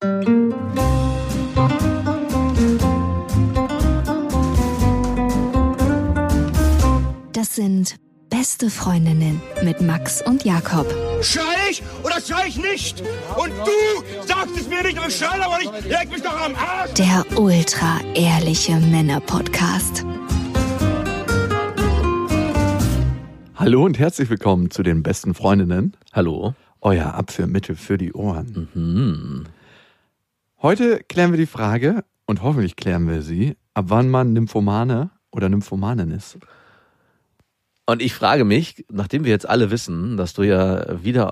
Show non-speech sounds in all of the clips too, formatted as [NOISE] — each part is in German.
Das sind beste Freundinnen mit Max und Jakob. Schrei ich oder schrei ich nicht? Und du sagst es mir nicht, aber ich schrei aber nicht. Leg mich doch am Arsch. Der ultra ehrliche Männer-Podcast. Hallo und herzlich willkommen zu den besten Freundinnen. Hallo. Euer Abführmittel für die Ohren. Heute klären wir die Frage, und hoffentlich klären wir sie, ab wann man Nymphomane oder Nymphomanin ist. Und ich frage mich, nachdem wir jetzt alle wissen, dass du ja wieder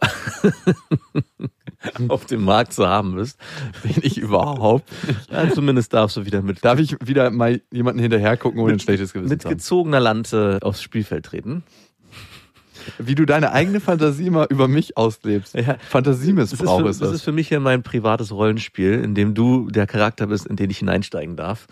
[LAUGHS] auf dem Markt zu haben bist, Bin ich überhaupt? ja, zumindest darfst du wieder mit, Darf ich wieder mal jemanden hinterher gucken, ohne ein schlechtes Gewissen mit zu haben? gezogener Lanze aufs Spielfeld treten? Wie du deine eigene Fantasie mal über mich auslebst. Ja. Fantasiemissbrauch das ist, für, das das. ist für mich hier mein privates Rollenspiel, in dem du der Charakter bist, in den ich hineinsteigen darf.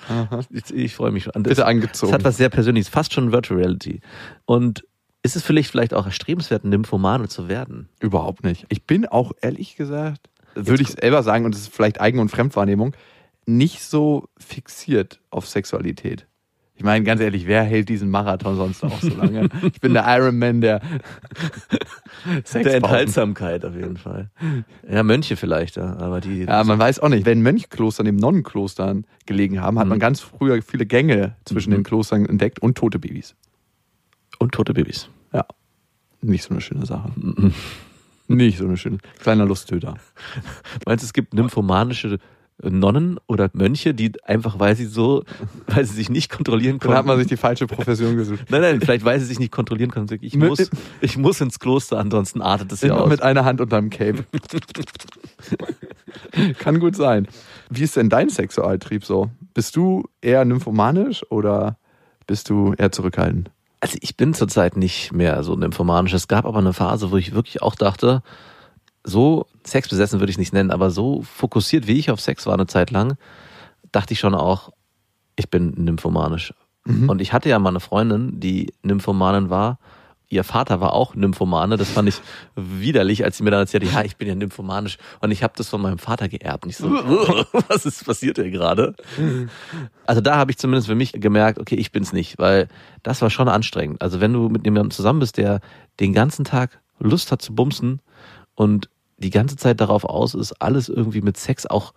Ich, ich freue mich schon. Und Bitte das, angezogen. Das hat was sehr Persönliches, fast schon Virtual Reality. Und ist es vielleicht, vielleicht auch erstrebenswert, ein Nymphomane zu werden? Überhaupt nicht. Ich bin auch ehrlich gesagt, würde ich selber sagen, und das ist vielleicht Eigen- und Fremdwahrnehmung, nicht so fixiert auf Sexualität. Ich meine, ganz ehrlich, wer hält diesen Marathon sonst auch so lange? Ich bin der Ironman der. [LAUGHS] Der Enthaltsamkeit auf jeden Fall. Ja, Mönche vielleicht, aber die. Ja, man weiß auch nicht. Wenn Mönchklostern neben Nonnenklostern gelegen haben, hat man Mhm. ganz früher viele Gänge zwischen Mhm. den Klostern entdeckt und tote Babys. und tote Babys. Ja. Nicht so eine schöne Sache. Nicht so eine schöne. Kleiner Lusttöter. [LAUGHS] Meinst du, es gibt nymphomanische Nonnen oder Mönche, die einfach, weil sie so, weil sie sich nicht kontrollieren Dann konnten. hat man sich die falsche Profession gesucht. nein, nein, vielleicht weil sie sich nicht kontrollieren konnten. sagen, Ich muss, ich muss ins Kloster, ansonsten artet es ja aus. mit einer Hand unterm Cape. [LAUGHS] Kann gut sein. Wie ist denn dein Sexualtrieb so? Bist du eher nymphomanisch oder bist du eher zurückhaltend? Also ich bin zurzeit nicht mehr so nymphomanisch. Es gab aber eine Phase, wo ich wirklich auch dachte, so sexbesessen würde ich nicht nennen, aber so fokussiert wie ich auf Sex war eine Zeit lang, dachte ich schon auch, ich bin nymphomanisch. Und ich hatte ja mal eine Freundin, die Nymphomanin war. Ihr Vater war auch Nymphomane. Das fand ich widerlich, als sie mir dann erzählte, ja, ich bin ja nymphomanisch. Und ich habe das von meinem Vater geerbt. Und ich so, [LAUGHS] was ist passiert hier gerade? Also da habe ich zumindest für mich gemerkt, okay, ich bin's nicht, weil das war schon anstrengend. Also wenn du mit jemandem zusammen bist, der den ganzen Tag Lust hat zu bumsen und die ganze Zeit darauf aus ist, alles irgendwie mit Sex auch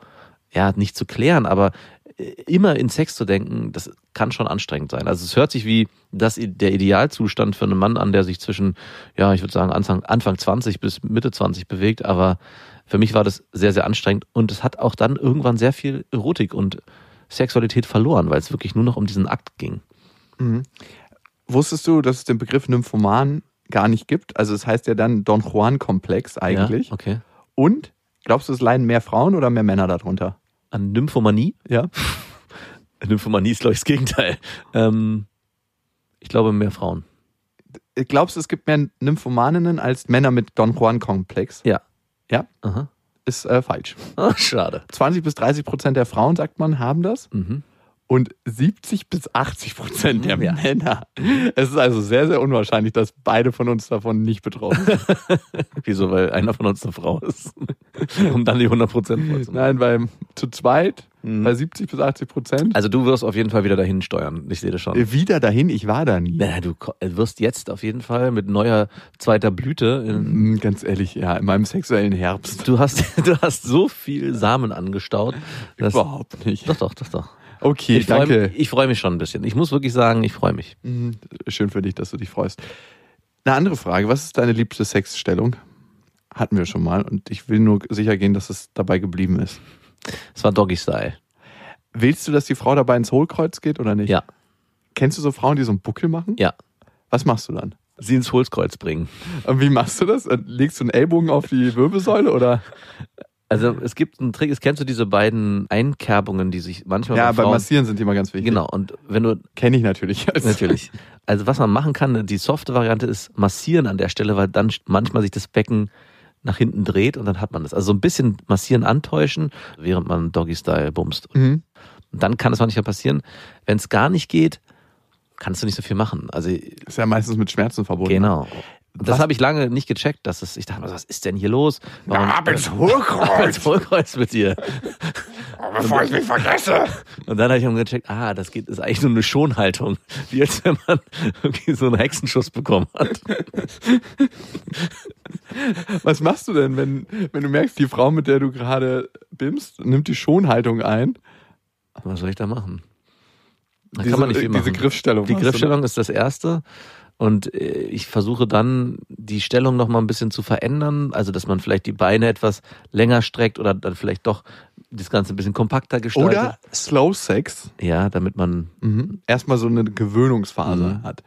ja nicht zu klären, aber äh, immer in Sex zu denken, das kann schon anstrengend sein. Also es hört sich wie das der Idealzustand für einen Mann an, der sich zwischen ja, ich würde sagen Anfang Anfang 20 bis Mitte 20 bewegt, aber für mich war das sehr sehr anstrengend und es hat auch dann irgendwann sehr viel Erotik und Sexualität verloren, weil es wirklich nur noch um diesen Akt ging. Wusstest du, dass es den Begriff Nymphoman gar nicht gibt? Also es heißt ja dann Don Juan-Komplex eigentlich. Ja, okay. Und glaubst du, es leiden mehr Frauen oder mehr Männer darunter? An Nymphomanie? Ja. [LAUGHS] Nymphomanie ist glaube ich das Gegenteil. Ähm, ich glaube mehr Frauen. Glaubst du, es gibt mehr Nymphomaninnen als Männer mit Don Juan-Komplex? Ja. Ja, Aha. ist äh, falsch. Ah, [LAUGHS] schade. 20 bis 30 Prozent der Frauen, sagt man, haben das. Mhm. Und 70 bis 80 Prozent der Ja. Männer. Es ist also sehr, sehr unwahrscheinlich, dass beide von uns davon nicht betroffen sind. [LAUGHS] Wieso? Weil einer von uns eine Frau ist. [LAUGHS] um dann die 100 Prozent. Nein, bei zu zweit, Mhm. bei 70 bis 80 Prozent. Also du wirst auf jeden Fall wieder dahin steuern. Ich sehe das schon. Wieder dahin, ich war da nie. Na, du ko- wirst jetzt auf jeden Fall mit neuer zweiter Blüte. In, Mm, Ganz ehrlich, ja, in meinem sexuellen Herbst. du hast, [LAUGHS] du hast so viel Samen angestaut. Überhaupt nicht. Doch, doch, doch, doch. Okay, Ich freue danke. mich, ich freu mich schon ein bisschen. Ich muss wirklich sagen, ich freue mich. Mhm, Schön für dich, dass du dich freust. Eine andere Frage, was ist deine liebste Sexstellung? Hatten wir schon mal und ich will nur sicher gehen, dass es dabei geblieben ist. Es war Doggy Style. Willst du, dass die Frau dabei ins Hohlkreuz geht oder nicht? Ja, Kennst du so Frauen, die so einen Buckel machen? ja. Was machst du dann? Sie ins Holzkreuz bringen. Und wie machst du das? Legst du einen Ellbogen auf die Wirbelsäule oder? [LAUGHS] Also es gibt einen Trick, es kennst du diese beiden Einkerbungen, die sich manchmal Ja, bei beim Frauen... Massieren sind die mal ganz wichtig. Genau, und wenn du Kenne ich natürlich. [LAUGHS] Natürlich. Also was man machen kann, die softe Variante ist massieren an der Stelle, weil dann manchmal sich das Becken nach hinten dreht und dann hat man das. Also so ein bisschen massieren, antäuschen, während man Doggy-Style bumst. Mhm. Und dann kann es manchmal passieren. Wenn es gar nicht geht, kannst du nicht so viel machen. Also Ist ja meistens mit Schmerzen verbunden. genau. Das habe ich lange nicht gecheckt, dass es, ich dachte, was ist denn hier los? Warum, Ab ins [LAUGHS] Ab Hohlkreuz, ins Vollkreuz mit dir. bevor ich mich vergesse. Und dann habe ich gecheckt, ah, das geht, ist eigentlich nur eine Schonhaltung. Wie als wenn man [LAUGHS] irgendwie so einen Hexenschuss bekommen hat. Was machst du denn, wenn, wenn du merkst, die Frau, mit der du gerade bimst, nimmt die Schonhaltung ein? Was soll ich da machen? Da diese, kann man nicht viel diese machen. Griffstellung. Die du, Griffstellung ist das erste. Und äh, ich versuche dann, die Stellung noch mal ein bisschen zu verändern. Also, dass man vielleicht die Beine etwas länger streckt oder dann vielleicht doch das Ganze ein bisschen kompakter gestaltet. Oder Slow Sex. Ja, damit man, Mhm. Erstmal so eine Gewöhnungsphase Mhm. hat.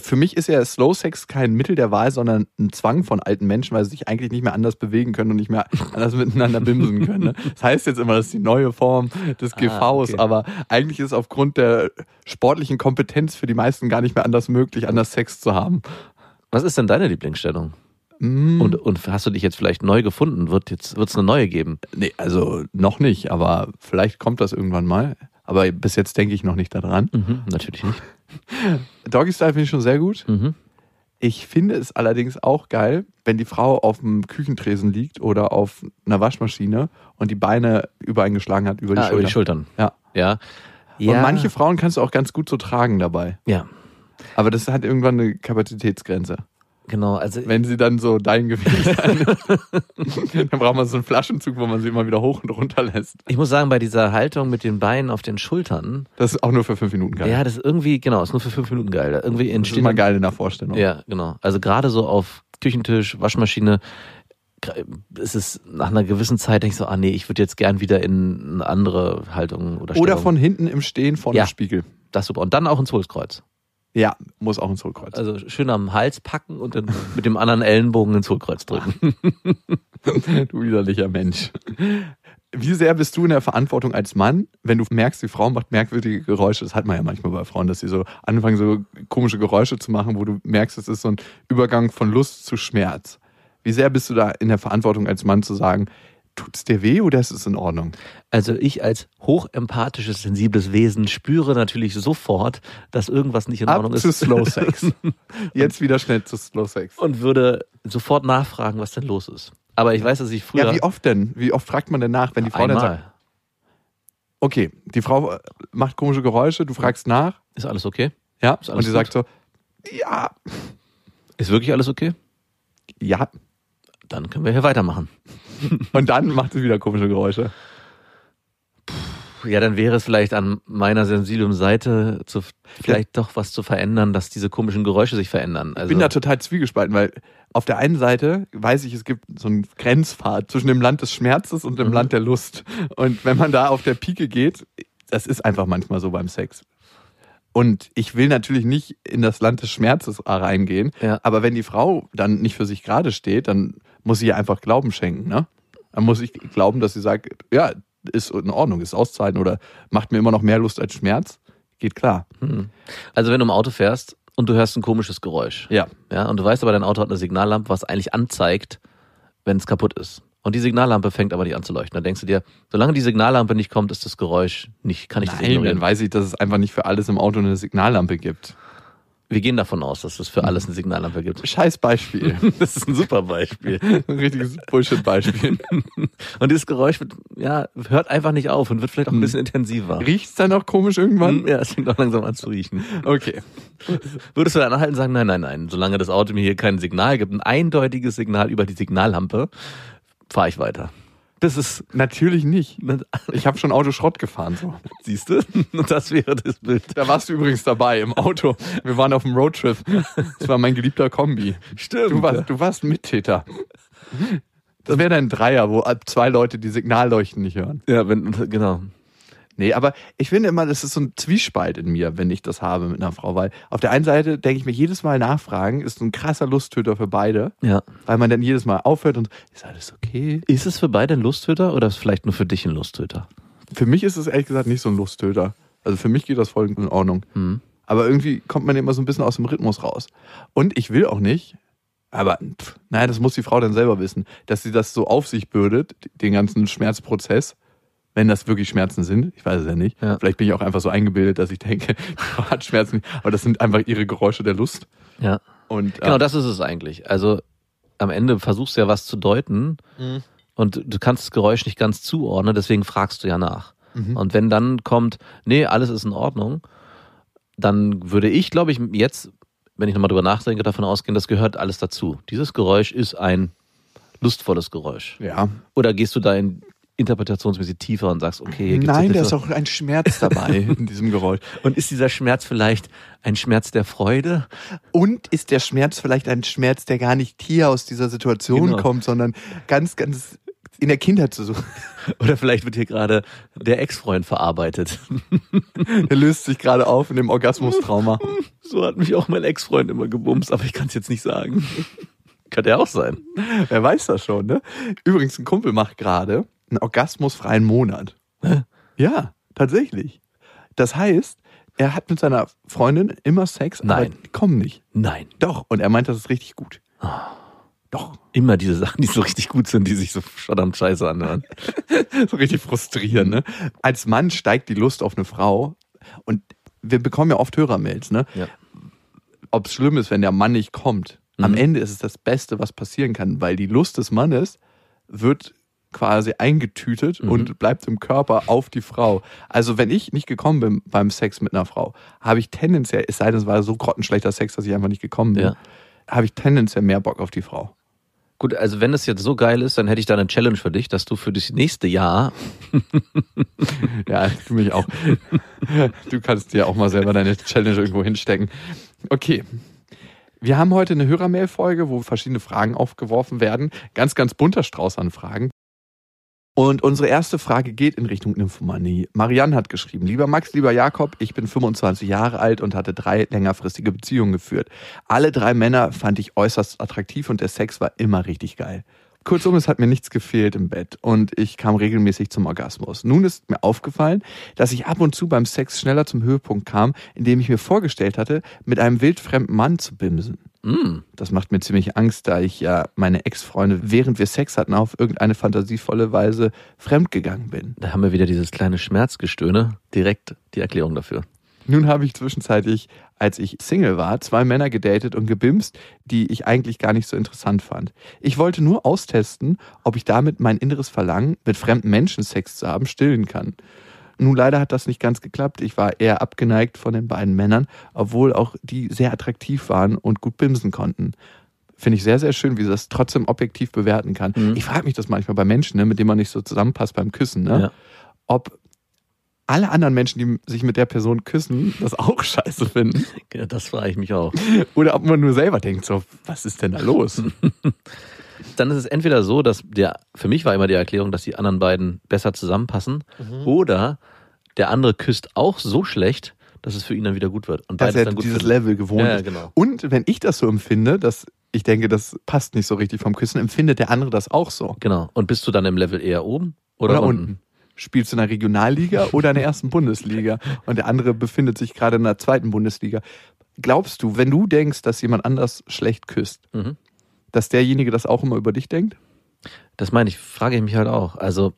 Für mich ist ja Slow Sex kein Mittel der Wahl, sondern ein Zwang von alten Menschen, weil sie sich eigentlich nicht mehr anders bewegen können und nicht mehr anders miteinander bimsen können. Ne? Das heißt jetzt immer, das ist die neue Form des Ah, GVs, okay. aber eigentlich ist es aufgrund der sportlichen Kompetenz für die meisten gar nicht mehr anders möglich, anders Sex zu haben. was ist denn deine Lieblingsstellung? Mm, Und, und hast du dich jetzt vielleicht neu gefunden? Wird jetzt, wird's eine neue geben? nee, also noch nicht, aber vielleicht kommt das irgendwann mal. Aber bis jetzt denke ich noch nicht daran. Mhm, natürlich nicht. [LAUGHS] Doggy Style finde ich schon sehr gut. Mhm. Ich finde es allerdings auch geil, wenn die Frau auf dem Küchentresen liegt oder auf einer Waschmaschine und die Beine übereingeschlagen hat über die Ah, Schulter. über die Schultern. Ja. Ja. Und manche Frauen kannst du auch ganz gut so tragen dabei. Ja, Aber das hat irgendwann eine Kapazitätsgrenze. Genau. Also Wenn sie dann so dein Gewicht [LAUGHS] hat, dann braucht man so einen Flaschenzug, wo man sie immer wieder hoch und runter lässt. ich muss sagen, bei dieser Haltung mit den Beinen auf den Schultern, Das ist auch nur für fünf Minuten geil. ja, das ist irgendwie, genau, ist nur für fünf Minuten geil. Irgendwie das ist entsteht immer geil in der Vorstellung. Ja, genau. Also gerade so auf Küchentisch, Waschmaschine, ist es nach einer gewissen Zeit, denke ich so, ah nee, ich würde jetzt gern wieder in eine andere Haltung oder Stellung. Oder von hinten im Stehen vor Ja. dem Spiegel. Das super. Und dann auch ins Hohlkreuz. Ja, muss auch ins Hohlkreuz. Also schön am Hals packen und dann mit dem anderen Ellenbogen ins Hohlkreuz drücken. [LAUGHS] Du widerlicher Mensch. Wie sehr bist du in der Verantwortung als Mann, wenn du merkst, die Frau macht merkwürdige Geräusche? Das hat man ja manchmal bei Frauen, dass sie so anfangen, so komische Geräusche zu machen, wo du merkst, es ist so ein Übergang von Lust zu Schmerz. Wie sehr bist du da in der Verantwortung als Mann zu sagen, tut's dir weh oder ist es in Ordnung? Also ich als hochempathisches, sensibles Wesen spüre natürlich sofort, dass irgendwas nicht in Ordnung Ab zu ist. Slow Sex. [LAUGHS] Jetzt wieder schnell zu Slow Sex. Und würde sofort nachfragen, was denn los ist. Aber ich weiß, dass ich früher Ja, wie oft denn? Wie oft fragt man denn nach, wenn die Frau dann sagt, einmal. okay, die Frau äh, macht komische Geräusche, du fragst nach, Ist alles okay? ja, Ist und alles sie sagt so, ja, Ist wirklich alles okay? ja, Dann können wir hier weitermachen. [LAUGHS] Und dann macht sie wieder komische Geräusche. Ja, dann wäre es vielleicht an meiner sensiblen Seite zu, vielleicht doch was zu verändern, dass diese komischen Geräusche sich verändern. Also, Ich bin da total zwiegespalten, weil auf der einen Seite weiß ich, es gibt so einen Grenzpfad zwischen dem Land des Schmerzes und dem Mhm. Land der Lust. Und wenn man da auf der Pike geht, das ist einfach manchmal so beim Sex. Und ich will natürlich nicht in das Land des Schmerzes reingehen, Ja. aber wenn die Frau dann nicht für sich gerade steht, dann muss ich ihr einfach Glauben schenken. Ne? Dann muss ich glauben, dass sie sagt, ja, ist in Ordnung, ist auszuhalten oder macht mir immer noch mehr Lust als Schmerz. Geht klar. hm. also wenn du im Auto fährst und du hörst ein komisches Geräusch, Ja. ja, und du weißt aber, dein Auto hat eine Signallampe, was eigentlich anzeigt, wenn es kaputt ist. Und die Signallampe fängt aber nicht an zu leuchten. Dann denkst du dir, solange die Signallampe nicht kommt, ist das Geräusch nicht, kann ich das Nein, ignorieren. dann weiß ich, dass es einfach nicht für alles im Auto eine Signallampe gibt. Wir gehen davon aus, dass es für alles eine Signallampe gibt. Scheiß Beispiel. [LAUGHS] Das ist ein super Beispiel. [LAUGHS] Ein richtiges Bullshit-Beispiel. [LAUGHS] Und dieses Geräusch wird, ja, hört einfach nicht auf und wird vielleicht auch ein bisschen intensiver. Riecht's dann auch komisch irgendwann? Ja, es fängt auch langsam an zu riechen. Okay. Würdest du dann anhalten und sagen, nein, nein, nein, solange das Auto mir hier kein Signal gibt, ein eindeutiges Signal über die Signallampe, fahre ich weiter. Das ist, Natürlich nicht. Ich habe schon Autoschrott gefahren. So. siehst du? Und [LAUGHS] das wäre das Bild. Da warst du übrigens dabei im Auto. Wir waren auf dem Roadtrip. Das war mein geliebter Kombi. Stimmt. Du warst, du warst Mittäter. Das wäre dein Dreier, wo zwei Leute die Signalleuchten nicht hören. Ja, wenn, genau. Nee, aber ich finde immer, das ist so ein Zwiespalt in mir, wenn ich das habe mit einer Frau, weil auf der einen Seite denke ich mir jedes Mal nachfragen, ist ein krasser Lusttöter für beide, Ja. weil man dann jedes Mal aufhört und ist alles okay? Ist es für beide ein Lusttöter oder ist es vielleicht nur für dich ein Lusttöter? Für mich ist es ehrlich gesagt nicht so ein Lusttöter. Also für mich geht das voll in Ordnung. Hm. Aber irgendwie kommt man immer so ein bisschen aus dem Rhythmus raus. Und ich will auch nicht, aber pff, naja, das muss die Frau dann selber wissen, dass sie das so auf sich bürdet, den ganzen Schmerzprozess, wenn das wirklich Schmerzen sind. Ich weiß es ja nicht. Ja. Vielleicht bin ich auch einfach so eingebildet, dass ich denke, [LAUGHS] die Frau hat Schmerzen, aber das sind einfach ihre Geräusche der Lust. Ja. Und, äh, Genau, das ist es eigentlich. Also am Ende versuchst du ja was zu deuten Mhm. und du kannst das Geräusch nicht ganz zuordnen, deswegen fragst du ja nach. Mhm. Und wenn dann kommt, nee, alles ist in Ordnung, dann würde ich, glaube ich, jetzt, wenn ich nochmal drüber nachdenke, davon ausgehen, das gehört alles dazu. Dieses Geräusch ist ein lustvolles Geräusch. ja. Oder gehst du da in interpretationsmäßig tiefer und sagst, okay, hier gibt's Nein, da ist auch ein Schmerz dabei [LAUGHS] in diesem Geräusch. Und ist dieser Schmerz vielleicht ein Schmerz der Freude? Und ist der Schmerz vielleicht ein Schmerz, der gar nicht hier aus dieser Situation Genau. kommt, sondern ganz, ganz in der Kindheit zu suchen. [LAUGHS] Oder vielleicht wird hier gerade der Ex-Freund verarbeitet. [LAUGHS] Der löst sich gerade auf in dem Orgasmustrauma. So hat mich auch mein Ex-Freund immer gebumst, aber ich kann es jetzt nicht sagen. Könnte ja auch sein. Wer weiß das schon, ne? Übrigens, ein Kumpel macht gerade einen orgasmusfreien Monat. Ja, tatsächlich. Das heißt, er hat mit seiner Freundin immer Sex, Nein. aber die kommen nicht. Nein. Doch, und er meint, das ist richtig gut. Doch. Immer diese Sachen, die so richtig gut sind, die sich so verdammt scheiße anhören. [LAUGHS] so richtig frustrierend, ne? Als Mann steigt die Lust auf eine Frau und wir bekommen ja oft Hörermails, ne? Ja. Ob es schlimm ist, wenn der Mann nicht kommt. Am Mhm. Ende ist es das Beste, was passieren kann, weil die Lust des Mannes wird quasi eingetütet Mhm. und bleibt im Körper auf die Frau. Also wenn ich nicht gekommen bin beim Sex mit einer Frau, habe ich tendenziell, es sei denn, es war so grottenschlechter Sex, dass ich einfach nicht gekommen bin, Ja. habe ich tendenziell mehr Bock auf die Frau. Gut, also wenn es jetzt so geil ist, dann hätte ich da eine Challenge für dich, dass du für das nächste Jahr [LAUGHS] Ja, du mich auch. Du kannst dir auch mal selber deine Challenge irgendwo hinstecken. Okay. Wir haben heute eine Hörermail-Folge, wo verschiedene Fragen aufgeworfen werden. Ganz, ganz bunter Strauß an Fragen. Und unsere erste Frage geht in Richtung Nymphomanie. Marianne hat geschrieben, lieber Max, lieber Jakob, ich bin 25 Jahre alt und hatte drei längerfristige Beziehungen geführt. Alle drei Männer fand ich äußerst attraktiv und der Sex war immer richtig geil. Kurzum, es hat mir nichts gefehlt im Bett und ich kam regelmäßig zum Orgasmus. Nun ist mir aufgefallen, dass ich ab und zu beim Sex schneller zum Höhepunkt kam, indem ich mir vorgestellt hatte, mit einem wildfremden Mann zu bimsen. mm, Das macht mir ziemlich Angst, da ich ja meine Ex-Freunde, während wir Sex hatten, auf irgendeine fantasievolle Weise fremdgegangen bin. da haben wir wieder dieses kleine Schmerzgestöhne, direkt die Erklärung dafür. Nun habe ich zwischenzeitlich, als ich Single war, zwei Männer gedatet und gebimst, die ich eigentlich gar nicht so interessant fand. Ich wollte nur austesten, ob ich damit mein inneres Verlangen, mit fremden Menschen Sex zu haben, stillen kann. Nun leider hat das nicht ganz geklappt. Ich war eher abgeneigt von den beiden Männern, obwohl auch die sehr attraktiv waren und gut bimsen konnten. Finde ich sehr, sehr schön, wie sie das trotzdem objektiv bewerten kann. Mhm. Ich frage mich das manchmal bei Menschen, ne, mit denen man nicht so zusammenpasst beim Küssen, ne? Ja. ob alle anderen Menschen, die sich mit der Person küssen, das auch scheiße finden. Ja, das frage ich mich auch. Oder ob man nur selber denkt, so, was ist denn da los? [LAUGHS] Dann ist es entweder so, dass der, für mich war immer die Erklärung, dass die anderen beiden besser zusammenpassen, oder der andere küsst auch so schlecht, dass es für ihn dann wieder gut wird. Und Dass er dann gut dieses. Level gewohnt Ja, ist. genau. Und wenn ich das so empfinde, dass ich denke, das passt nicht so richtig vom Küssen, empfindet der andere das auch so. Genau. Und bist du dann im Level eher oben oder, Oder, unten. Spielst du in der Regionalliga [LAUGHS] oder in der ersten Bundesliga und der andere befindet sich gerade in der zweiten Bundesliga. Glaubst du, wenn du denkst, dass jemand anders schlecht küsst, Mhm. dass derjenige das auch immer über dich denkt? Das meine ich, frage ich mich halt auch. Also,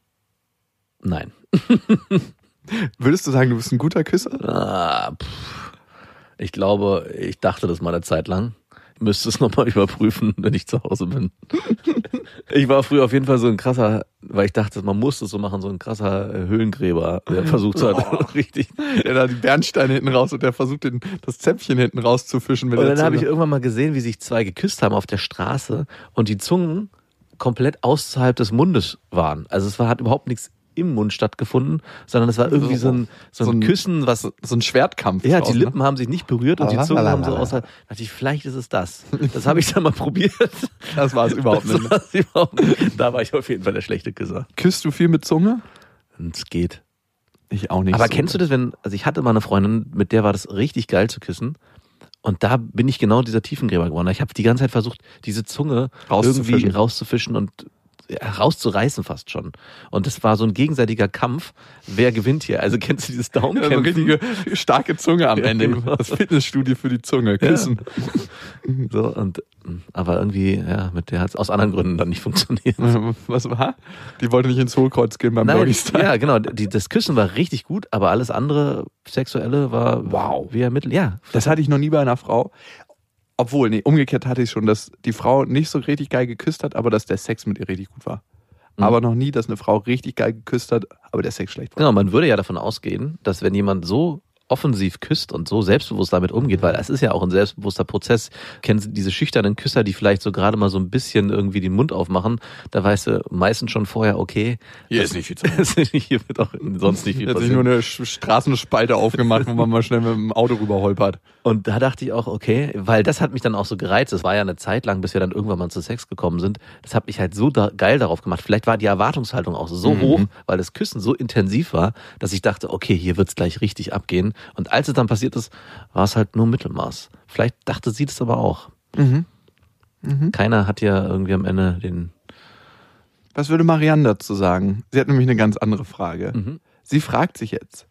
nein. [LAUGHS] Würdest du sagen, du bist ein guter Küsser? Ah. Ich glaube, ich dachte das mal eine Zeit lang. Müsste es [LAUGHS] nochmal überprüfen, wenn ich zu Hause bin. [LAUGHS] Ich war früher auf jeden Fall so ein krasser, weil ich dachte, man muss es so machen, so ein krasser Höhlengräber, der versucht hat, Oh. [LAUGHS] richtig. Der da die Bernsteine hinten raus und der versucht, den, das Zäpfchen hinten rauszufischen. Mit Und dann habe ich irgendwann mal gesehen, wie sich zwei geküsst haben auf der Straße und die Zungen komplett außerhalb des Mundes waren. Also es war, hat überhaupt nichts im Mund stattgefunden, sondern es war irgendwie so ein, so ein, So ein- Küssen, was so ein Schwertkampf. Ja, die ne? Lippen haben sich nicht berührt und die Zunge haben so außer. dachte ich, vielleicht ist es das. Das habe ich dann mal probiert. [LAUGHS] Das war es überhaupt Das nicht. war's überhaupt nicht. Da war ich auf jeden Fall der schlechte Küsser. Küsst du viel mit Zunge? Es geht. Ich auch nicht. Aber so. kennst du das, wenn, also ich hatte mal eine Freundin, mit der war das richtig geil zu küssen. Und da bin ich genau dieser Tiefengräber geworden. Ich habe die ganze Zeit versucht, diese Zunge irgendwie rauszufischen und ja, rauszureißen fast schon. Und das war so ein gegenseitiger Kampf. Wer gewinnt hier? Also kennst du dieses Ja, so eine Daumenkämpfen? richtige starke Zunge am Ja, Ende. genau. Das Fitnessstudio für die Zunge. Küssen. [LAUGHS] So, und, aber irgendwie, ja, mit der hat es aus anderen Gründen dann nicht funktioniert. [LAUGHS] Was war? Die wollte nicht ins Hohlkreuz gehen beim Nein, ja, genau. Die, das Küssen war richtig gut, aber alles andere Sexuelle war Wow. wie ermittelt. Ja, Das hatte ich noch nie bei einer Frau. Obwohl, nee, umgekehrt hatte ich schon, dass die Frau nicht so richtig geil geküsst hat, aber dass der Sex mit ihr richtig gut war. Mhm. Aber noch nie, dass eine Frau richtig geil geküsst hat, aber der Sex schlecht war. Genau, man würde ja davon ausgehen, dass wenn jemand so offensiv küsst und so selbstbewusst damit umgeht, weil es ist ja auch ein selbstbewusster Prozess. Kennen Sie diese schüchternen Küsser, die vielleicht so gerade mal so ein bisschen irgendwie den Mund aufmachen, da weißt du meistens schon vorher, okay, Hier das- ist nicht viel [LAUGHS] zu hier wird auch sonst nicht [LAUGHS] viel Hat sich nur passieren. eine Straßenspalte aufgemacht, wo man mal schnell mit dem Auto rüberholpert. Und da dachte ich auch, okay, weil das hat mich dann auch so gereizt. Es war ja eine Zeit lang, bis wir dann irgendwann mal zu Sex gekommen sind. Das hat mich halt so da geil darauf gemacht. Vielleicht war die Erwartungshaltung auch so Mhm. hoch, weil das Küssen so intensiv war, dass ich dachte, okay, hier wird's gleich richtig abgehen. Und als es dann passiert ist, war es halt nur Mittelmaß. Vielleicht dachte sie das aber auch. Mhm. Keiner hat ja irgendwie am Ende den. Was würde Marianne dazu sagen? Sie hat nämlich eine ganz andere Frage. Mhm. Sie fragt sich jetzt,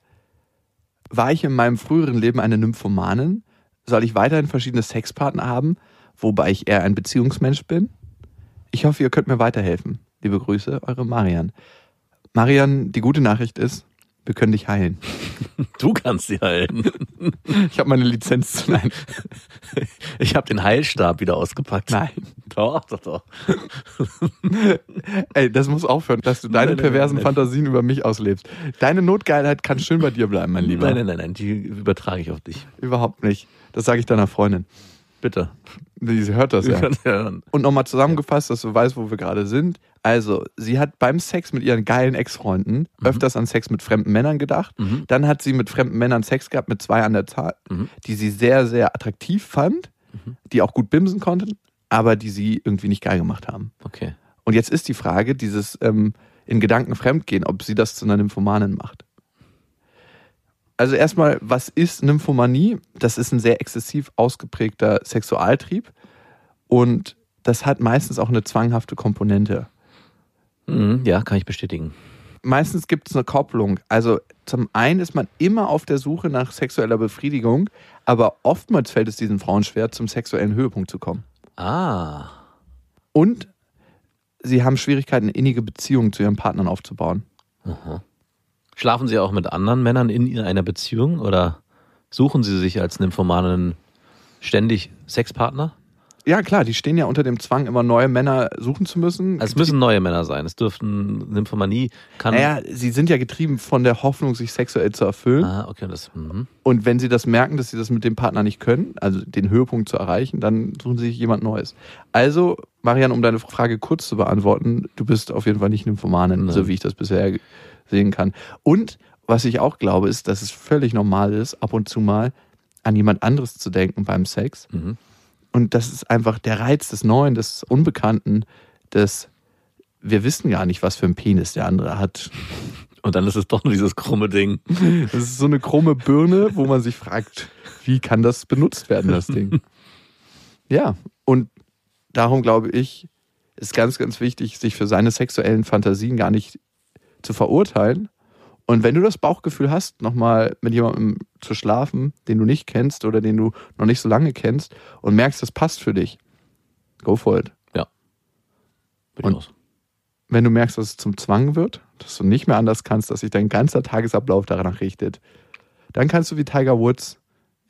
war ich in meinem früheren Leben eine Nymphomanin? Soll ich weiterhin verschiedene Sexpartner haben, wobei ich eher ein Beziehungsmensch bin? Ich hoffe, ihr könnt mir weiterhelfen. Liebe Grüße, eure Marian. Marian, die gute Nachricht ist, wir können dich heilen. Du kannst sie heilen. Ich habe meine Lizenz zu nein. Ich habe den Heilstab wieder ausgepackt. Nein. Doch, doch, doch. Ey, das muss aufhören, dass du deine Nein, nein, perversen nein. Fantasien über mich auslebst. Deine Notgeilheit kann schön bei dir bleiben, mein Lieber. Nein, nein, nein, nein, die übertrage ich auf dich. Überhaupt nicht. Das sage ich deiner Freundin. Bitte. Sie hört das ja. Und nochmal zusammengefasst, dass du weißt, wo wir gerade sind. Also, sie hat beim Sex mit ihren geilen Ex-Freunden öfters an Sex mit fremden Männern gedacht. Mhm. Dann hat sie mit fremden Männern Sex gehabt, mit zwei an der Zahl, Mhm. die sie sehr, sehr attraktiv fand, die auch gut bimsen konnten, aber die sie irgendwie nicht geil gemacht haben. Okay. Und jetzt ist die Frage, dieses ähm, in Gedanken fremdgehen, ob sie das zu einer Nymphomanin macht. Also erstmal, was ist Nymphomanie? Das ist ein sehr exzessiv ausgeprägter Sexualtrieb und das hat meistens auch eine zwanghafte Komponente. Mhm, ja, kann ich bestätigen. Meistens gibt es eine Kopplung. Also zum einen ist man immer auf der Suche nach sexueller Befriedigung, aber oftmals fällt es diesen Frauen schwer, zum sexuellen Höhepunkt zu kommen. Ah. Und sie haben Schwierigkeiten, innige Beziehungen zu ihren Partnern aufzubauen. Schlafen Sie auch mit anderen Männern in einer Beziehung oder suchen Sie sich als Nymphomanen ständig Sexpartner? Ja, klar, die stehen ja unter dem Zwang, immer neue Männer suchen zu müssen. Also es müssen neue Männer sein. Es dürften Nymphomanie kann. naja, sie sind ja getrieben von der Hoffnung, sich sexuell zu erfüllen. Ah, okay, das. Mhm. Und wenn sie das merken, dass sie das mit dem Partner nicht können, also den Höhepunkt zu erreichen, dann suchen sie sich jemand Neues. Also, Marian, um deine Frage kurz zu beantworten, du bist auf jeden Fall nicht Nymphomanin, Nein. so wie ich das bisher sehen kann. Und was ich auch glaube, ist, dass es völlig normal ist, ab und zu mal an jemand anderes zu denken beim Sex. Mhm. Und das ist einfach der Reiz des Neuen, des Unbekannten, des wir wissen gar nicht, was für einen Penis der andere hat. Und dann ist es doch nur dieses krumme Ding. Das ist so eine krumme Birne, wo man sich fragt, wie kann das benutzt werden, das Ding? [LAUGHS] Ja, und darum glaube ich, ist ganz, ganz wichtig, sich für seine sexuellen Fantasien gar nicht zu verurteilen. Und wenn du das Bauchgefühl hast, nochmal mit jemandem zu schlafen, den du nicht kennst oder den du noch nicht so lange kennst und merkst, das passt für dich, go for it. Und- Durchaus. Wenn du merkst, dass es zum Zwang wird, dass du nicht mehr anders kannst, dass sich dein ganzer Tagesablauf danach richtet, dann kannst du wie Tiger Woods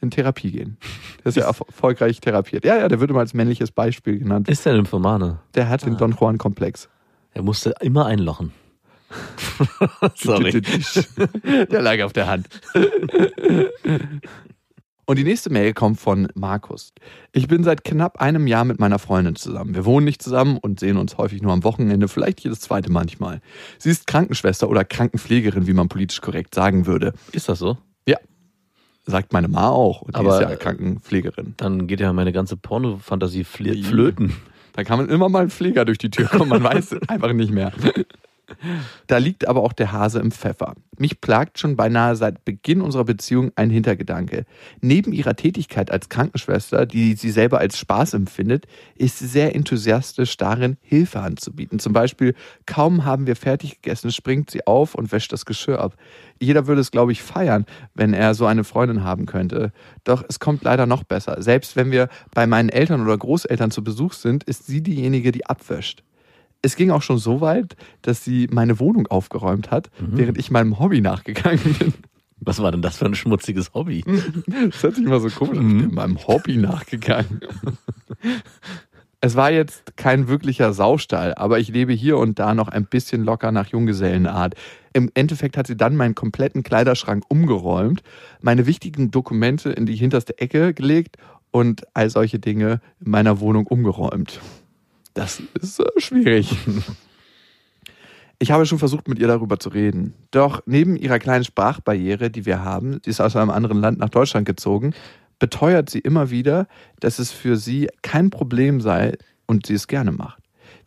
in Therapie gehen. Der ist ja [LAUGHS] erfol- erfolgreich therapiert. Ja, ja, der wird immer als männliches Beispiel genannt. Ist der Nymphomane? Der hat den Don Juan-Komplex. Er musste immer einlochen. [LAUGHS] Sorry. [LAUGHS] Der lag auf der Hand. Und die nächste Mail kommt von Markus. Ich bin seit knapp einem Jahr mit meiner Freundin zusammen. Wir wohnen nicht zusammen und sehen uns häufig nur am Wochenende, vielleicht jedes zweite manchmal. Sie ist Krankenschwester oder Krankenpflegerin, wie man politisch korrekt sagen würde. Ist das so? Sagt meine Ma auch. Und die Aber- ist ja Krankenpflegerin. Dann geht ja meine ganze Pornofantasie fl flöten. Da kann man immer mal ein Pfleger durch die Tür kommen, man [LAUGHS] weiß einfach nicht mehr. Da liegt aber auch der Hase im Pfeffer. Mich plagt schon beinahe seit Beginn unserer Beziehung ein Hintergedanke. Neben ihrer Tätigkeit als Krankenschwester, die sie selber als Spaß empfindet, ist sie sehr enthusiastisch darin, Hilfe anzubieten. Zum Beispiel, kaum haben wir fertig gegessen, springt sie auf und wäscht das Geschirr ab. Jeder würde es, glaube ich, feiern, wenn er so eine Freundin haben könnte. Doch es kommt leider noch besser. Selbst wenn wir bei meinen Eltern oder Großeltern zu Besuch sind, ist sie diejenige, die abwäscht. Es ging auch schon so weit, dass sie meine Wohnung aufgeräumt hat, während ich meinem Hobby nachgegangen bin. Was war denn das für ein schmutziges Hobby? [LAUGHS] Das hört sich immer so komisch an. Ich bin meinem Hobby nachgegangen. [LAUGHS] Es war jetzt kein wirklicher Saustall, aber ich lebe hier und da noch ein bisschen locker nach Junggesellenart. Im Endeffekt hat sie dann meinen kompletten Kleiderschrank umgeräumt, meine wichtigen Dokumente in die hinterste Ecke gelegt und all solche Dinge in meiner Wohnung umgeräumt. Das ist äh, schwierig. Ich habe schon versucht, mit ihr darüber zu reden. Doch neben ihrer kleinen Sprachbarriere, die wir haben, sie ist aus einem anderen Land nach Deutschland gezogen, beteuert sie immer wieder, dass es für sie kein Problem sei und sie es gerne macht.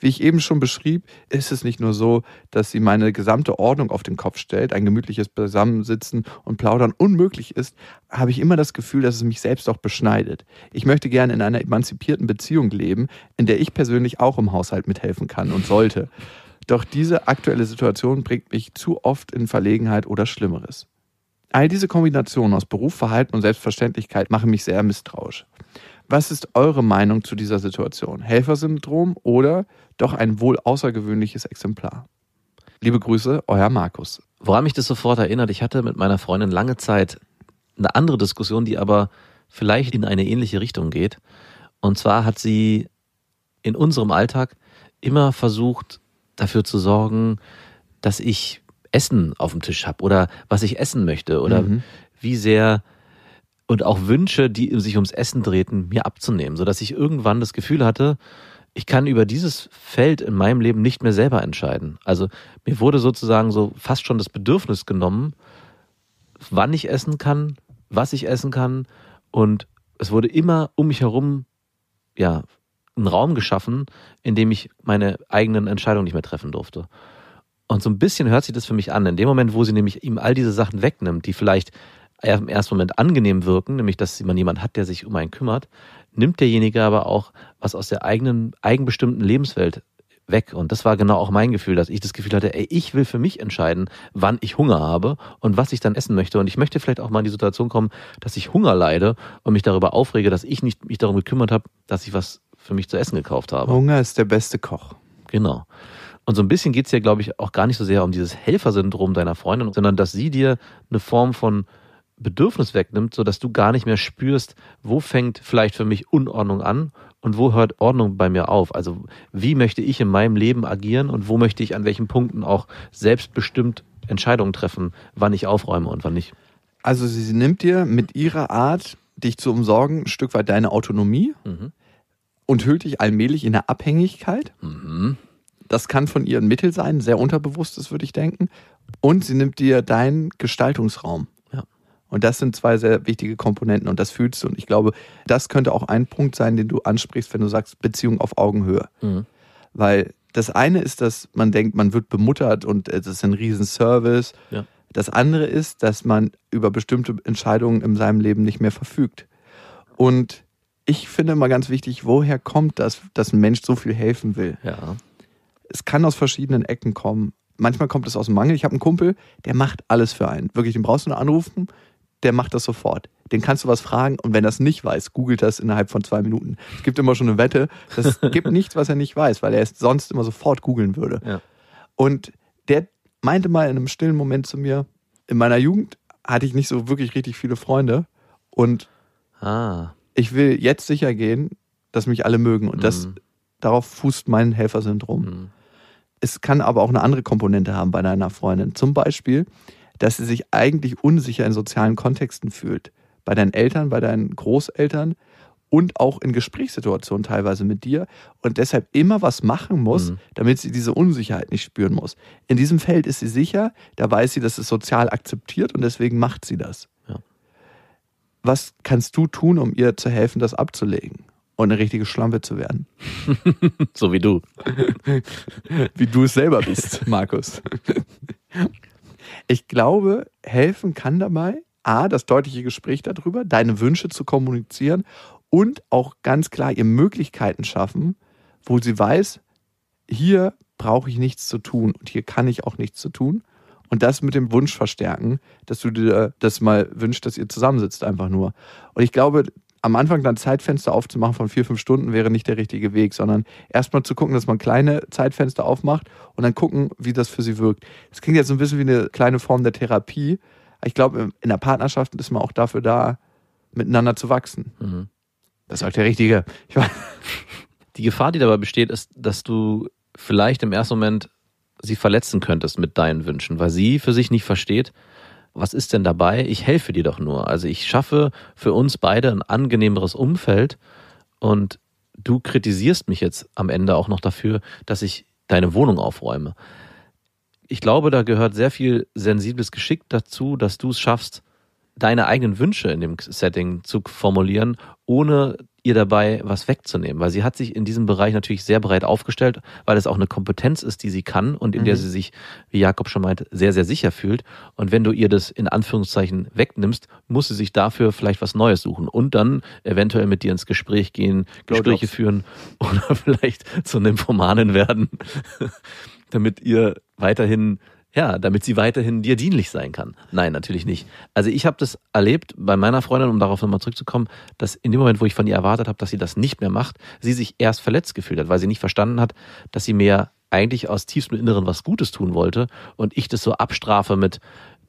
Wie ich eben schon beschrieb, ist es nicht nur so, dass sie meine gesamte Ordnung auf den Kopf stellt, ein gemütliches Beisammensitzen und Plaudern unmöglich ist, habe ich immer das Gefühl, dass es mich selbst auch beschneidet. Ich möchte gerne in einer emanzipierten Beziehung leben, in der ich persönlich auch im Haushalt mithelfen kann und sollte. Doch diese aktuelle Situation bringt mich zu oft in Verlegenheit oder Schlimmeres. All diese Kombinationen aus Beruf, Verhalten und Selbstverständlichkeit machen mich sehr misstrauisch. Was ist eure Meinung zu dieser Situation? Helfersyndrom oder doch ein wohl außergewöhnliches Exemplar? Liebe Grüße, euer Markus. Woran mich das sofort erinnert, ich hatte mit meiner Freundin lange Zeit eine andere Diskussion, die aber vielleicht in eine ähnliche Richtung geht. Und zwar hat sie in unserem Alltag immer versucht, dafür zu sorgen, dass ich Essen auf dem Tisch habe oder was ich essen möchte oder Mhm. wie sehr und auch Wünsche, die sich ums Essen drehten, mir abzunehmen, sodass ich irgendwann das Gefühl hatte, ich kann über dieses Feld in meinem Leben nicht mehr selber entscheiden. Also mir wurde sozusagen so fast schon das Bedürfnis genommen, wann ich essen kann, was ich essen kann und es wurde immer um mich herum ja ein Raum geschaffen, in dem ich meine eigenen Entscheidungen nicht mehr treffen durfte. Und so ein bisschen hört sich das für mich an. In dem Moment, wo sie nämlich ihm all diese Sachen wegnimmt, die vielleicht im ersten Moment angenehm wirken, nämlich dass man jemand hat, der sich um einen kümmert, nimmt derjenige aber auch was aus der eigenen, eigenbestimmten Lebenswelt weg. Und das war genau auch mein Gefühl, dass ich das Gefühl hatte, ey, ich will für mich entscheiden, wann ich Hunger habe und was ich dann essen möchte. Und ich möchte vielleicht auch mal in die Situation kommen, dass ich Hunger leide und mich darüber aufrege, dass ich nicht mich darum gekümmert habe, dass ich was für mich zu essen gekauft habe. Hunger ist der beste Koch. Genau. Und so ein bisschen geht's ja, glaube ich, auch gar nicht so sehr um dieses Helfersyndrom deiner Freundin, sondern dass sie dir eine Form von Bedürfnis wegnimmt, sodass du gar nicht mehr spürst, wo fängt vielleicht für mich Unordnung an und wo hört Ordnung bei mir auf. Also wie möchte ich in meinem Leben agieren und wo möchte ich an welchen Punkten auch selbstbestimmt Entscheidungen treffen, wann ich aufräume und wann nicht. Also sie nimmt dir mit ihrer Art, dich zu umsorgen, ein Stück weit deine Autonomie Mhm. und hüllt dich allmählich in eine Abhängigkeit. Mhm. Das kann von ihr ein Mittel sein, sehr unterbewusstes, würde ich denken. Und sie nimmt dir deinen Gestaltungsraum. Und das sind zwei sehr wichtige Komponenten und das fühlst du. Und ich glaube, das könnte auch ein Punkt sein, den du ansprichst, wenn du sagst Beziehung auf Augenhöhe. Mhm. Weil das eine ist, dass man denkt, man wird bemuttert und es ist ein Riesenservice. Ja. Das andere ist, dass man über bestimmte Entscheidungen in seinem Leben nicht mehr verfügt. Und ich finde immer ganz wichtig, woher kommt das, dass ein Mensch so viel helfen will? Ja. Es kann aus verschiedenen Ecken kommen. Manchmal kommt es aus dem Mangel. Ich habe einen Kumpel, der macht alles für einen. Wirklich, den brauchst du nur anrufen, der macht das sofort. Den kannst du was fragen und wenn er es nicht weiß, googelt das innerhalb von zwei Minuten. Es gibt immer schon eine Wette. Es [LAUGHS] gibt nichts, was er nicht weiß, weil er es sonst immer sofort googeln würde. Ja. Und der meinte mal in einem stillen Moment zu mir, in meiner Jugend hatte ich nicht so wirklich richtig viele Freunde und Ah. ich will jetzt sicher gehen, dass mich alle mögen und das Mhm. darauf fußt mein Helfersyndrom. Mhm. Es kann aber auch eine andere Komponente haben bei deiner Freundin. Zum Beispiel, dass sie sich eigentlich unsicher in sozialen Kontexten fühlt. Bei deinen Eltern, bei deinen Großeltern und auch in Gesprächssituationen teilweise mit dir und deshalb immer was machen muss, Mhm. damit sie diese Unsicherheit nicht spüren muss. In diesem Feld ist sie sicher, da weiß sie, dass es sozial akzeptiert und deswegen macht sie das. Ja. Was kannst du tun, um ihr zu helfen, das abzulegen und eine richtige Schlampe zu werden? [LAUGHS] So wie du. [LAUGHS] wie du es selber bist, Markus. [LAUGHS] Ich glaube, helfen kann dabei, A, das deutliche Gespräch darüber, deine Wünsche zu kommunizieren und auch ganz klar ihr Möglichkeiten schaffen, wo sie weiß, hier brauche ich nichts zu tun und hier kann ich auch nichts zu tun. Und das mit dem Wunsch verstärken, dass du dir das mal wünschst, dass ihr zusammensitzt einfach nur. Und ich glaube, am Anfang dann Zeitfenster aufzumachen von vier, fünf Stunden wäre nicht der richtige Weg, sondern erstmal zu gucken, dass man kleine Zeitfenster aufmacht und dann gucken, wie das für sie wirkt. Das klingt jetzt so ein bisschen wie eine kleine Form der Therapie, Ich glaube, in der Partnerschaft ist man auch dafür da, miteinander zu wachsen. Mhm. Das sagt der Richtige. Die Gefahr, die dabei besteht, ist, dass du vielleicht im ersten Moment sie verletzen könntest mit deinen Wünschen, weil sie für sich nicht versteht, was ist denn dabei? Ich helfe dir doch nur. Also ich schaffe für uns beide ein angenehmeres Umfeld und du kritisierst mich jetzt am Ende auch noch dafür, dass ich deine Wohnung aufräume. Ich glaube, da gehört sehr viel sensibles Geschick dazu, dass du es schaffst, deine eigenen Wünsche in dem Setting zu formulieren, ohne ihr dabei was wegzunehmen, weil sie hat sich in diesem Bereich natürlich sehr breit aufgestellt, weil es auch eine Kompetenz ist, die sie kann und in mhm. der sie sich, wie Jakob schon meint, sehr, sehr sicher fühlt. Und wenn du ihr das in Anführungszeichen wegnimmst, muss sie sich dafür vielleicht was Neues suchen und dann eventuell mit dir ins Gespräch gehen, Gespräche führen [LAUGHS] oder vielleicht zu einem Informanen werden, [LAUGHS] damit ihr weiterhin ja, damit sie weiterhin dir dienlich sein kann. Nein, natürlich nicht. Also ich habe das erlebt bei meiner Freundin, um darauf nochmal zurückzukommen, dass in dem Moment, wo ich von ihr erwartet habe, dass sie das nicht mehr macht, sie sich erst verletzt gefühlt hat, weil sie nicht verstanden hat, dass sie mir eigentlich aus tiefstem Inneren was Gutes tun wollte und ich das so abstrafe mit,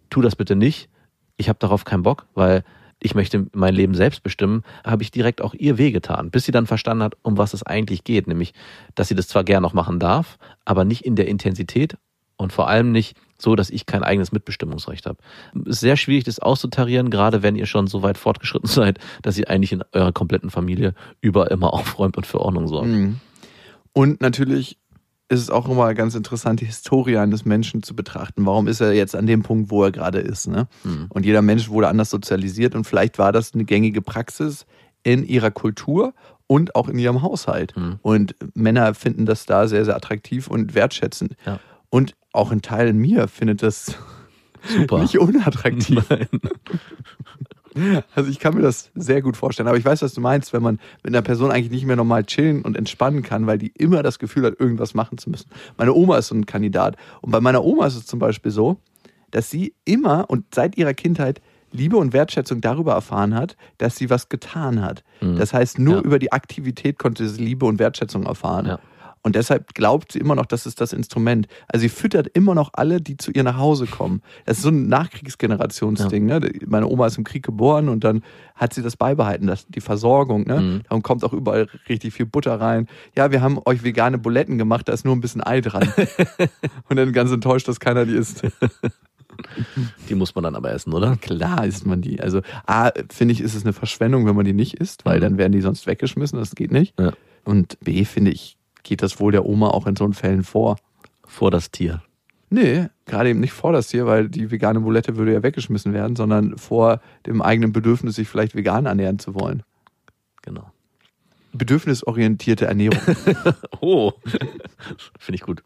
tu das bitte nicht, ich habe darauf keinen Bock, weil ich möchte mein Leben selbst bestimmen, habe ich direkt auch ihr wehgetan, bis sie dann verstanden hat, um was es eigentlich geht, nämlich, dass sie das zwar gern noch machen darf, aber nicht in der Intensität und vor allem nicht so, dass ich kein eigenes Mitbestimmungsrecht habe. Es ist sehr schwierig, das auszutarieren, gerade wenn ihr schon so weit fortgeschritten [LAUGHS] seid, dass ihr eigentlich in eurer kompletten Familie überall immer aufräumt und für Ordnung sorgt. Mhm. Und natürlich ist es auch immer ganz interessant, die Historie eines Menschen zu betrachten. Warum ist er jetzt an dem Punkt, wo er gerade ist? Ne? Mhm. Und jeder Mensch wurde anders sozialisiert und vielleicht war das eine gängige Praxis in ihrer Kultur und auch in ihrem Haushalt. Mhm. Und Männer finden das da sehr, sehr attraktiv und wertschätzend. Ja. Und auch ein Teil in mir findet das Super. nicht unattraktiv. Nein. [LAUGHS] Also ich kann mir das sehr gut vorstellen. Aber ich weiß, was du meinst, wenn man mit einer Person eigentlich nicht mehr normal chillen und entspannen kann, weil die immer das Gefühl hat, irgendwas machen zu müssen. Meine Oma ist so ein Kandidat. Und bei meiner Oma ist es zum Beispiel so, dass sie immer und seit ihrer Kindheit Liebe und Wertschätzung darüber erfahren hat, dass sie was getan hat. Mhm. Das heißt, nur ja. über die Aktivität konnte sie Liebe und Wertschätzung erfahren. Ja. Und deshalb glaubt sie immer noch, das ist das Instrument. Also sie füttert immer noch alle, die zu ihr nach Hause kommen. Das ist so ein Nachkriegsgenerationsding. Ja. Ne? Meine Oma ist im Krieg geboren und dann hat sie das beibehalten, das, die Versorgung. Ne? Mhm. Darum kommt auch überall richtig viel Butter rein. Ja, wir haben euch vegane Buletten gemacht, da ist nur ein bisschen Ei dran. [LAUGHS] und dann ganz enttäuscht, dass keiner die isst. [LAUGHS] Die muss man dann aber essen, oder? Klar isst man die. Also A, finde ich, ist es eine Verschwendung, wenn man die nicht isst, weil mhm. dann werden die sonst weggeschmissen, das geht nicht. Ja. Und B, finde ich, geht das wohl der Oma auch in so Fällen vor. Vor das Tier. Nee, gerade eben nicht vor das Tier, weil die vegane Bulette würde ja weggeschmissen werden, sondern vor dem eigenen Bedürfnis, sich vielleicht vegan ernähren zu wollen. Genau. Bedürfnisorientierte Ernährung. [LAUGHS] oh, [LAUGHS] finde ich gut.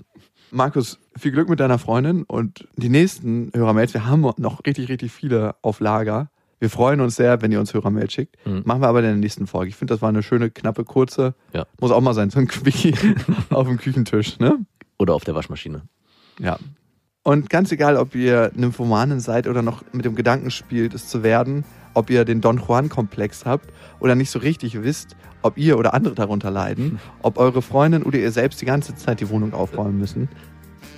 Markus, viel Glück mit deiner Freundin und die nächsten Hörermails, wir haben noch richtig, richtig viele auf Lager. Wir freuen uns sehr, wenn ihr uns Hörermail schickt. Mhm. Machen wir aber in der nächsten Folge. Ich finde, das war eine schöne, knappe, kurze. Ja. Muss auch mal sein, so ein Quickie [LAUGHS] auf dem Küchentisch. Ne? Oder auf der Waschmaschine. Ja. Und ganz egal, ob ihr Nymphomanen seid oder noch mit dem Gedanken spielt, es zu werden, ob ihr den Don Juan-Komplex habt oder nicht so richtig wisst, ob ihr oder andere darunter leiden, [LAUGHS] ob eure Freundin oder ihr selbst die ganze Zeit die Wohnung aufräumen müssen.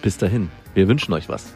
Bis dahin, wir wünschen euch was.